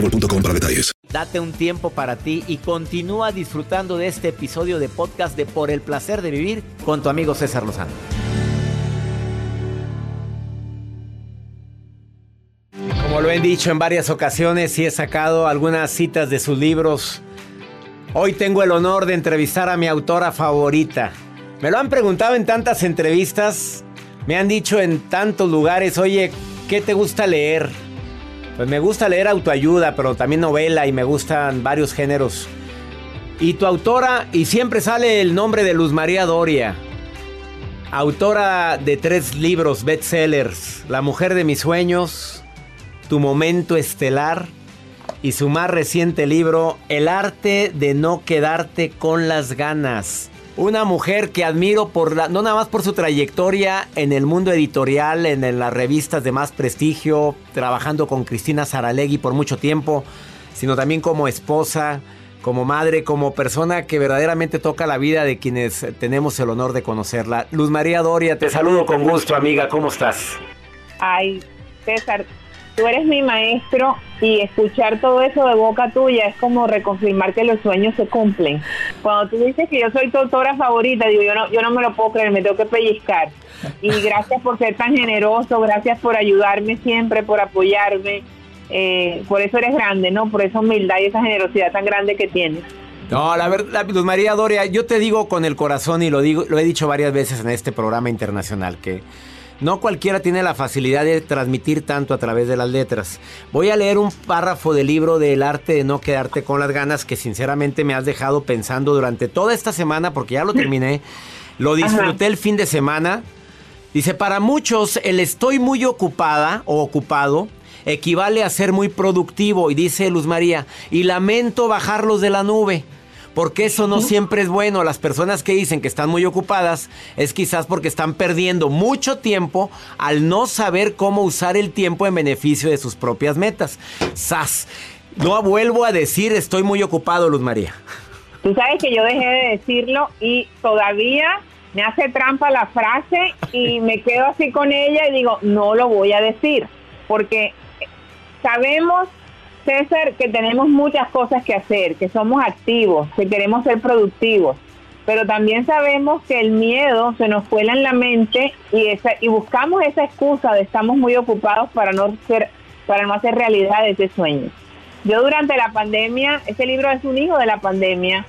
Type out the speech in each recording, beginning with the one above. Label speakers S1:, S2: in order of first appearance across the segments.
S1: boostmobile.com para detalles.
S2: Date un tiempo para ti y continúa disfrutando de este episodio de podcast de Por el placer de vivir con tu amigo César Lozano. Como lo he dicho en varias ocasiones y he sacado algunas citas de sus libros, hoy tengo el honor de entrevistar a mi autora favorita. Me lo han preguntado en tantas entrevistas, me han dicho en tantos lugares, oye, ¿qué te gusta leer? Pues me gusta leer autoayuda, pero también novela y me gustan varios géneros. Y tu autora, y siempre sale el nombre de Luz María Doria, autora de tres libros bestsellers, La mujer de mis sueños, Tu momento estelar y su más reciente libro, El arte de no quedarte con las ganas. Una mujer que admiro por la, no nada más por su trayectoria en el mundo editorial, en, en las revistas de más prestigio, trabajando con Cristina Saralegui por mucho tiempo, sino también como esposa, como madre, como persona que verdaderamente toca la vida de quienes tenemos el honor de conocerla. Luz María Doria, te saludo con gusto, amiga, ¿cómo estás?
S3: Ay, César, tú eres mi maestro y escuchar todo eso de boca tuya es como reconfirmar que los sueños se cumplen. Cuando tú dices que yo soy tu autora favorita, digo, yo no, yo no me lo puedo creer, me tengo que pellizcar. Y gracias por ser tan generoso, gracias por ayudarme siempre, por apoyarme. Eh, por eso eres grande, ¿no? Por esa humildad y esa generosidad tan grande que tienes.
S2: No, la verdad, María Doria, yo te digo con el corazón y lo digo, lo he dicho varias veces en este programa internacional que no cualquiera tiene la facilidad de transmitir tanto a través de las letras. Voy a leer un párrafo del libro del arte de no quedarte con las ganas que sinceramente me has dejado pensando durante toda esta semana porque ya lo terminé. Lo disfruté el fin de semana. Dice, para muchos el estoy muy ocupada o ocupado equivale a ser muy productivo y dice Luz María, y lamento bajarlos de la nube. Porque eso no siempre es bueno. Las personas que dicen que están muy ocupadas es quizás porque están perdiendo mucho tiempo al no saber cómo usar el tiempo en beneficio de sus propias metas. ¡Sas! No vuelvo a decir estoy muy ocupado, Luz María.
S3: Tú sabes que yo dejé de decirlo y todavía me hace trampa la frase y me quedo así con ella y digo, no lo voy a decir. Porque sabemos César, que tenemos muchas cosas que hacer, que somos activos, que queremos ser productivos, pero también sabemos que el miedo se nos cuela en la mente y, esa, y buscamos esa excusa de estamos muy ocupados para no, ser, para no hacer realidad ese sueño. Yo durante la pandemia, este libro es un hijo de la pandemia,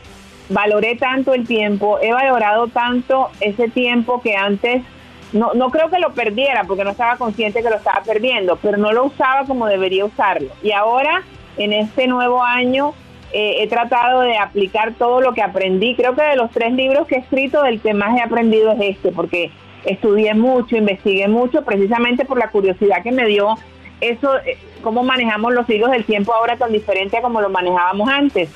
S3: valoré tanto el tiempo, he valorado tanto ese tiempo que antes no, no creo que lo perdiera porque no estaba consciente que lo estaba perdiendo, pero no lo usaba como debería usarlo. Y ahora, en este nuevo año, eh, he tratado de aplicar todo lo que aprendí. Creo que de los tres libros que he escrito, el que más he aprendido es este, porque estudié mucho, investigué mucho, precisamente por la curiosidad que me dio eso, eh, cómo manejamos los hilos del tiempo ahora tan diferente a como lo manejábamos antes.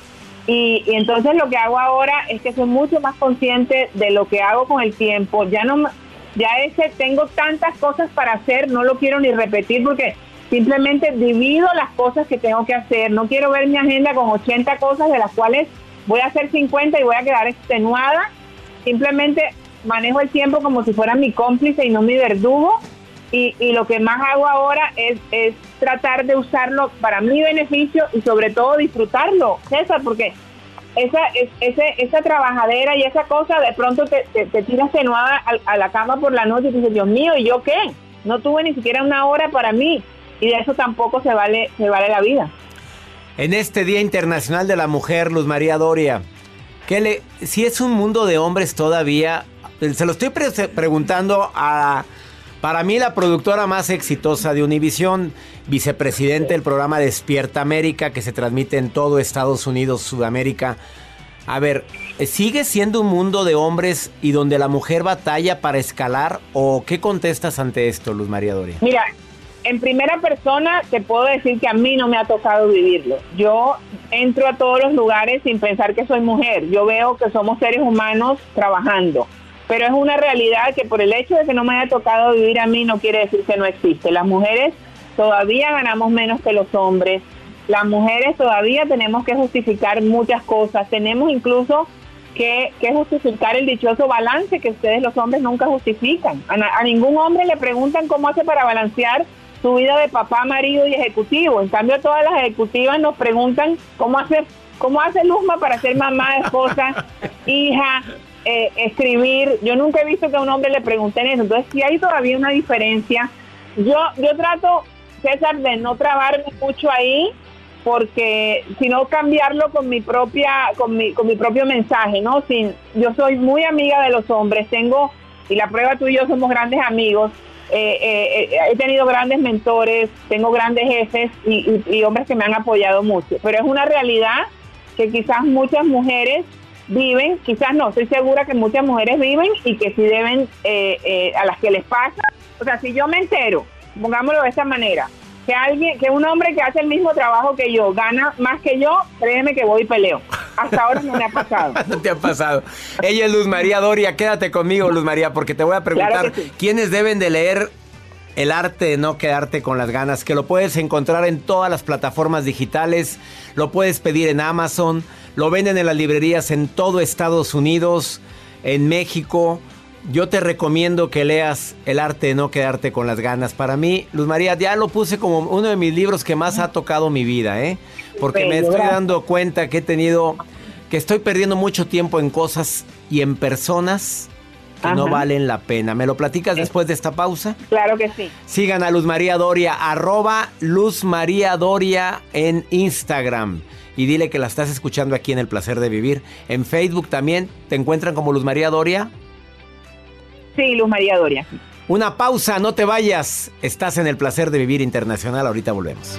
S3: Y, y, entonces lo que hago ahora es que soy mucho más consciente de lo que hago con el tiempo. Ya no, ya ese tengo tantas cosas para hacer, no lo quiero ni repetir porque simplemente divido las cosas que tengo que hacer. No quiero ver mi agenda con 80 cosas de las cuales voy a hacer 50 y voy a quedar extenuada. Simplemente manejo el tiempo como si fuera mi cómplice y no mi verdugo. Y, y lo que más hago ahora es, es tratar de usarlo para mi beneficio y sobre todo disfrutarlo, César, porque esa, ese, esa trabajadera y esa cosa, de pronto te, te, te tiras tenuada a, la cama por la noche y dices, Dios mío, ¿y yo qué? No tuve ni siquiera una hora para mí y de eso tampoco se vale, se vale la vida.
S2: En este Día Internacional de la Mujer, Luz María Doria, ¿qué le, si es un mundo de hombres todavía, se lo estoy preguntando a, para mí, la productora más exitosa de Univisión, vicepresidente del programa Despierta América, que se transmite en todo Estados Unidos, Sudamérica. A ver, ¿sigue siendo un mundo de hombres y donde la mujer batalla para escalar? ¿O qué contestas ante esto, Luz María Doria?
S3: Mira, en primera persona te puedo decir que a mí no me ha tocado vivirlo. Yo entro a todos los lugares sin pensar que soy mujer. Yo veo que somos seres humanos trabajando. Pero es una realidad que por el hecho de que no me haya tocado vivir a mí no quiere decir que no existe. Las mujeres todavía ganamos menos que los hombres. Las mujeres todavía tenemos que justificar muchas cosas. Tenemos incluso que, justificar el dichoso balance que ustedes los hombres nunca justifican. a ningún hombre le preguntan cómo hace para balancear su vida de papá, marido y ejecutivo. En cambio, todas las ejecutivas nos preguntan cómo hace, cómo hace Luzma para ser mamá, esposa, hija, eh, escribir. Yo nunca he visto que a un hombre le pregunten eso. Entonces, si hay todavía una diferencia. Yo, yo trato, César, de no trabarme mucho ahí, porque sino cambiarlo con mi propia, con mi, con mi propio mensaje, ¿no? Sin, yo soy muy amiga de los hombres, tengo, y la prueba tú y yo somos grandes amigos, eh, eh, eh, he tenido grandes mentores, tengo grandes jefes y, hombres que me han apoyado mucho, pero es una realidad que quizás muchas mujeres viven, quizás no, estoy segura que muchas mujeres viven y que sí deben, a las que les pasa, o sea, si yo me entero, pongámoslo de esta manera, que alguien, que un hombre que hace el mismo trabajo que yo gana más que yo, créeme que voy y peleo. Hasta ahora no me ha pasado.
S2: no te ha pasado. Ella es Luz María Doria, quédate conmigo, Luz María, porque te voy a preguntar quiénes deben de leer el arte de no quedarte con las ganas, que lo puedes encontrar en todas las plataformas digitales, lo puedes pedir en Amazon, lo venden en las librerías en todo Estados Unidos, en México. Yo te recomiendo que leas El arte de no quedarte con las ganas. Para mí, Luz María, ya lo puse como uno de mis libros que más ha tocado mi vida, ¿eh? Porque me estoy dando cuenta que he tenido, que estoy perdiendo mucho tiempo en cosas y en personas que no valen la pena. ¿Me lo platicas después de esta pausa?
S3: Claro que sí.
S2: Sigan a Luz María Doria, arroba Luz María Doria en Instagram. Y dile que la estás escuchando aquí en El Placer de Vivir. En Facebook también te encuentran como Luz María Doria.
S3: Sí, Luz María Doria.
S2: Una pausa, no te vayas. Estás en el placer de vivir internacional. Ahorita volvemos.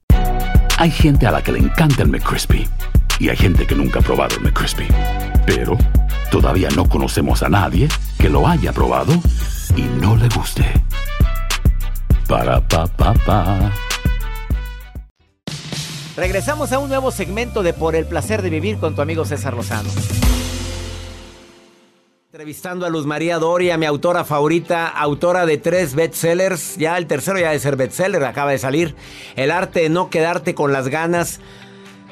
S4: Hay gente a la que le encanta el McCrispy y hay gente que nunca ha probado el McCrispy. Pero todavía no conocemos a nadie que lo haya probado y no le guste. Para pa pa pa.
S2: Regresamos a un nuevo segmento de Por el placer de vivir con tu amigo César Lozano. Entrevistando a Luz María Doria, mi autora favorita, autora de tres bestsellers, ya el tercero ya de ser bestseller, acaba de salir, El arte de no quedarte con las ganas.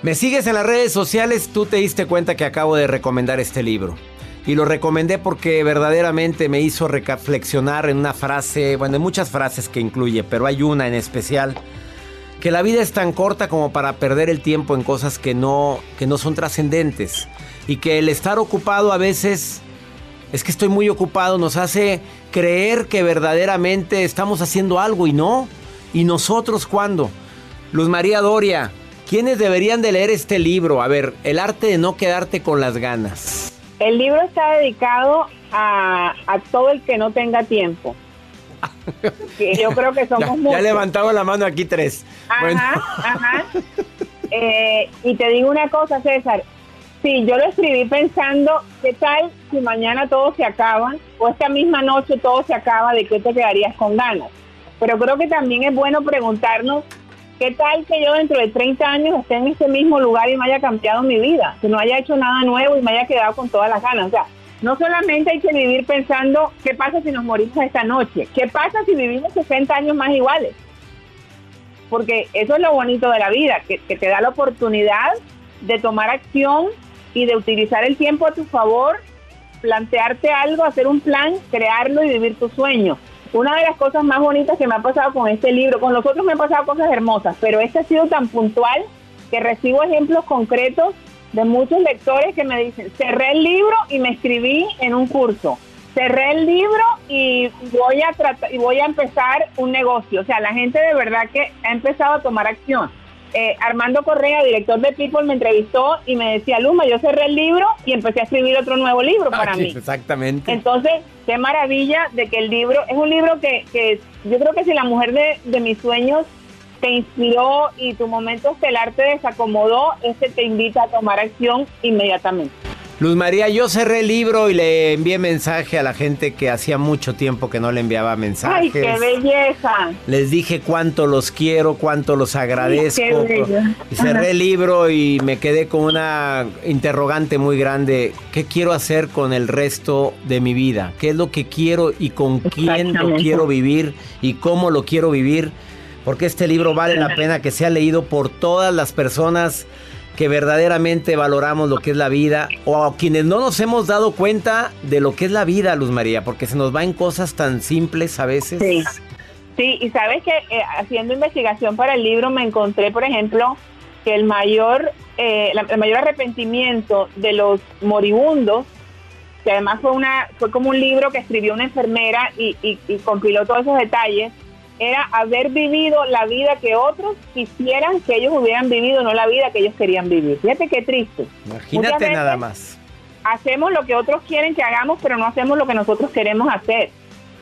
S2: Me sigues en las redes sociales, tú te diste cuenta que acabo de recomendar este libro. Y lo recomendé porque verdaderamente me hizo reflexionar en una frase, bueno, en muchas frases que incluye, pero hay una en especial, que la vida es tan corta como para perder el tiempo en cosas que no, que no son trascendentes. Y que el estar ocupado a veces es que estoy muy ocupado, nos hace creer que verdaderamente estamos haciendo algo y no. ¿Y nosotros cuándo? Luz María Doria, ¿quiénes deberían de leer este libro? A ver, el arte de no quedarte con las ganas.
S3: El libro está dedicado a, todo el que no tenga tiempo. yo creo que somos
S2: ya,
S3: muchos.
S2: Ya levantado la mano aquí tres.
S3: Ajá, ajá. Eh, y te digo una cosa, César, Sí, yo lo escribí pensando, ¿qué tal si mañana todo se acaba o esta misma noche todo se acaba, de qué te quedarías con ganas? Pero creo que también es bueno preguntarnos, ¿qué tal que yo dentro de 30 años esté en este mismo lugar y me haya cambiado mi vida? Que no haya hecho nada nuevo y me haya quedado con todas las ganas. O sea, no solamente hay que vivir pensando qué pasa si nos morimos esta noche, qué pasa si vivimos 60 años más iguales. Porque eso es lo bonito de la vida, que, que te da la oportunidad de tomar acción y de utilizar el tiempo a tu favor, plantearte algo, hacer un plan, crearlo y vivir tu sueño. Una de las cosas más bonitas que me ha pasado con este libro, con los otros me han pasado cosas hermosas, pero este ha sido tan puntual que recibo ejemplos concretos de muchos lectores que me dicen, cerré el libro y me escribí en un curso, cerré el libro y voy a tratar y voy a empezar un negocio. O sea, la gente de verdad que ha empezado a tomar acción. Eh, Armando Correa, director de People, me entrevistó y me decía, Luma, yo cerré el libro y empecé a escribir otro nuevo libro para mí.
S2: Exactamente.
S3: Entonces, qué maravilla de que el libro, es un libro que, que yo creo que si la mujer de, de mis sueños te inspiró y tu momento estelar te desacomodó, este te invita a tomar acción inmediatamente.
S2: Luz María, yo cerré el libro y le envié mensaje a la gente que hacía mucho tiempo que no le enviaba mensajes.
S3: ¡Ay, qué belleza!
S2: Les dije cuánto los quiero, cuánto los agradezco. y cerré el libro y me quedé con una interrogante muy grande. ¿Qué quiero hacer con el resto de mi vida? ¿Qué es lo que quiero y con quién lo quiero vivir y cómo lo quiero vivir? Porque este libro vale la pena que sea leído por todas las personas que verdaderamente valoramos lo que es la vida o quienes no nos hemos dado cuenta de lo que es la vida, Luz María, porque se nos va en cosas tan simples a veces.
S3: Sí, sí y sabes que eh, haciendo investigación para el libro me encontré, por ejemplo, que el mayor, eh, el mayor arrepentimiento de los moribundos, que además fue, una, fue como un libro que escribió una enfermera y, y, y compiló todos esos detalles, era haber vivido la vida que otros quisieran que ellos hubieran vivido, no la vida que ellos querían vivir. Fíjate qué triste.
S2: Imagínate nada más.
S3: Hacemos lo que otros quieren que hagamos, pero no hacemos lo que nosotros queremos hacer.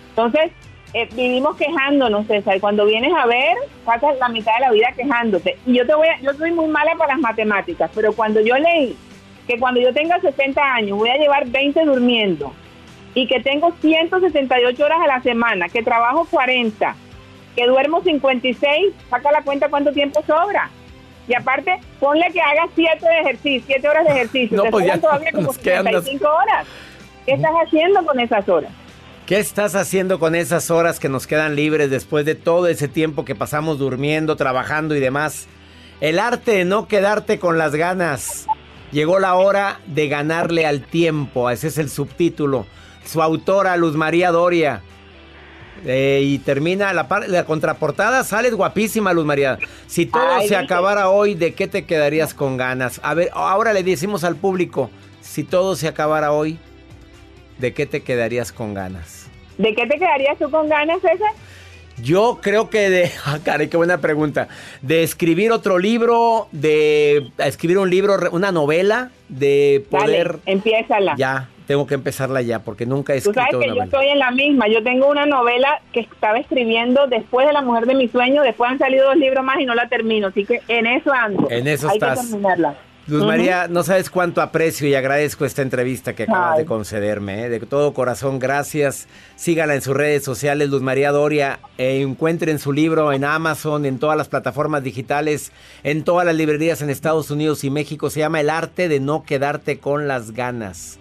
S3: Entonces, eh, vivimos quejándonos, César. Cuando vienes a ver, pasas la mitad de la vida quejándote. Y yo te voy a, yo soy muy mala para las matemáticas, pero cuando yo leí que cuando yo tenga 60 años voy a llevar 20 durmiendo y que tengo 168 horas a la semana, que trabajo 40, que duermo 56, saca la cuenta cuánto tiempo sobra. Y aparte, ponle que hagas 7 de ejercicio, 7 horas de ejercicio.
S2: No,
S3: Te
S2: pues ya
S3: todavía como
S2: nos quedan
S3: 55 horas. ¿Qué estás haciendo con esas horas?
S2: ¿Qué estás haciendo con esas horas que nos quedan libres después de todo ese tiempo que pasamos durmiendo, trabajando y demás? El arte de no quedarte con las ganas. Llegó la hora de ganarle al tiempo. Ese es el subtítulo. Su autora, Luz María Doria. Eh, y termina la, la, contraportada, sales guapísima, Luz María. Si todo
S3: Ay,
S2: se acabara hoy, ¿de qué te quedarías con ganas? A ver, ahora le decimos al público, si todo se acabara hoy, ¿de qué te quedarías con ganas?
S3: ¿De qué te quedarías tú con ganas, César?
S2: Yo creo que de... Ah, caray, qué buena pregunta. De escribir otro libro, de escribir un libro, una novela, de poder...
S3: Dale, empiézala.
S2: Ya, tengo que empezarla ya, porque nunca he
S3: Tú
S2: escrito
S3: sabes que yo estoy en la misma. Yo tengo una novela que estaba escribiendo después de La Mujer de mis sueños. Después han salido dos libros más y no la termino. Así que en eso ando.
S2: En eso
S3: Hay
S2: estás.
S3: que terminarla.
S2: Luz. María, no sabes cuánto aprecio y agradezco esta entrevista que acabas
S3: Ay.
S2: de concederme. ¿eh? De todo corazón, gracias. Sígala en sus redes sociales, Luz María Doria. Eh, encuentren su libro en Amazon, en todas las plataformas digitales, en todas las librerías en Estados Unidos y México. Se llama El arte de no quedarte con las ganas.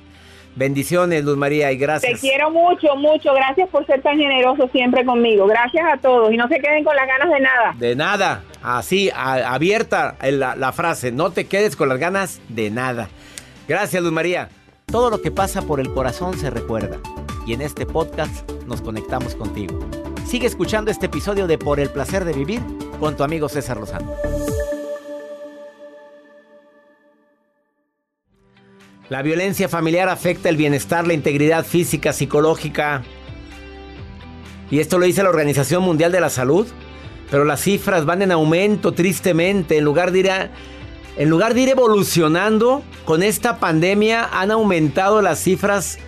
S2: Bendiciones, Luz María, y
S3: Te
S2: gracias.
S3: quiero mucho, mucho. Gracias por ser tan generoso siempre conmigo. Gracias a todos. Y no se queden con las ganas de nada.
S2: De nada, así, a- abierta la, la frase, no te quedes con las ganas de nada. Gracias, Luz María. Todo lo que pasa por el corazón se recuerda. Y en este podcast nos conectamos contigo. Sigue escuchando este episodio de Por el placer de vivir con tu amigo César Lozano. La violencia familiar afecta el bienestar, la integridad física, psicológica. Y esto lo dice la Organización Mundial de la Salud. Pero las cifras van en aumento, tristemente. En lugar de ir, en lugar de ir evolucionando, con esta pandemia han aumentado las cifras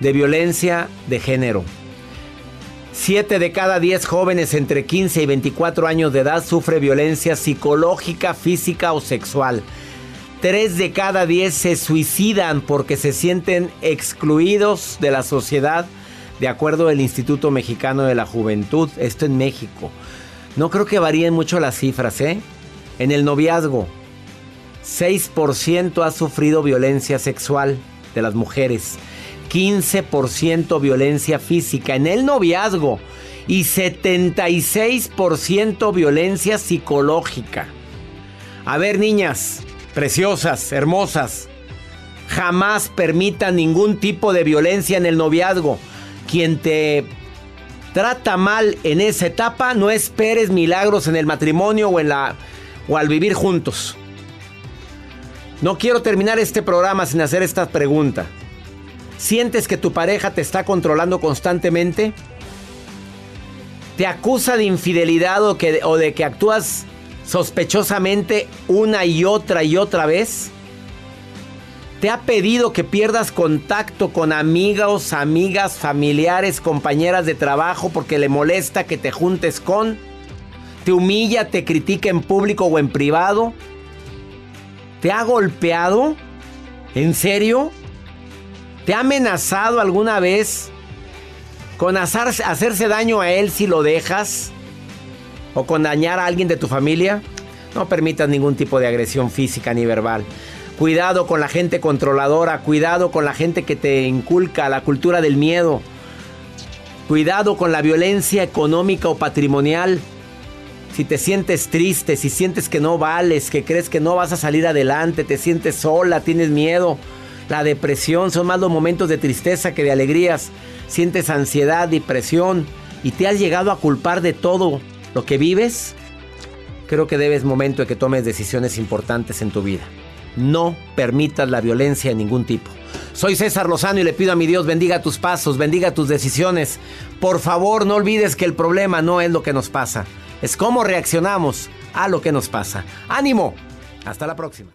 S2: de violencia de género. Siete de cada diez jóvenes entre 15 y 24 años de edad sufre violencia psicológica, física o sexual. Tres de cada diez se suicidan porque se sienten excluidos de la sociedad, de acuerdo al Instituto Mexicano de la Juventud. Esto en México. No creo que varíen mucho las cifras, ¿eh? En el noviazgo, 6% ha sufrido violencia sexual de las mujeres. 15% violencia física en el noviazgo y 76% violencia psicológica. A ver, niñas, preciosas, hermosas, jamás permita ningún tipo de violencia en el noviazgo. Quien te trata mal en esa etapa, no esperes milagros en el matrimonio o en la o al vivir juntos. No quiero terminar este programa sin hacer esta pregunta. ¿Sientes que tu pareja te está controlando constantemente? ¿Te acusa de infidelidad o, que, o de que actúas sospechosamente una y otra y otra vez? ¿Te ha pedido que pierdas contacto con amigos, amigas, familiares, compañeras de trabajo porque le molesta que te juntes con? ¿Te humilla, te critica en público o en privado? ¿Te ha golpeado? ¿En serio? ¿Te ha amenazado alguna vez con hacerse daño a él si lo dejas? ¿O con dañar a alguien de tu familia? No permitas ningún tipo de agresión física ni verbal. Cuidado con la gente controladora, cuidado con la gente que te inculca la cultura del miedo. Cuidado con la violencia económica o patrimonial. Si te sientes triste, si sientes que no vales, que crees que no vas a salir adelante, te sientes sola, tienes miedo, la depresión son más los momentos de tristeza que de alegrías. Sientes ansiedad, depresión y te has llegado a culpar de todo lo que vives. Creo que debes momento de que tomes decisiones importantes en tu vida. No permitas la violencia de ningún tipo. Soy César Lozano y le pido a mi Dios bendiga tus pasos, bendiga tus decisiones. Por favor, no olvides que el problema no es lo que nos pasa, es cómo reaccionamos a lo que nos pasa. Ánimo. Hasta la próxima.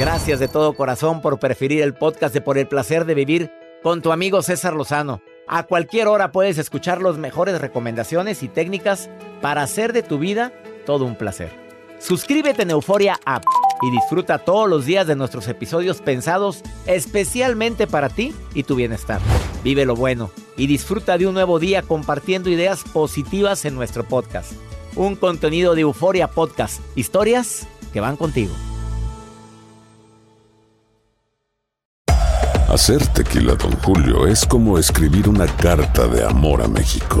S2: Gracias de todo corazón por preferir el podcast de Por el placer de vivir con tu amigo César Lozano. A cualquier hora puedes escuchar las mejores recomendaciones y técnicas para hacer de tu vida todo un placer. Suscríbete en Euforia App y disfruta todos los días de nuestros episodios pensados especialmente para ti y tu bienestar. Vive lo bueno y disfruta de un nuevo día compartiendo ideas positivas en nuestro podcast. Un contenido de Euforia Podcast, historias que van contigo.
S5: Hacer tequila, don Julio, es como escribir una carta de amor a México.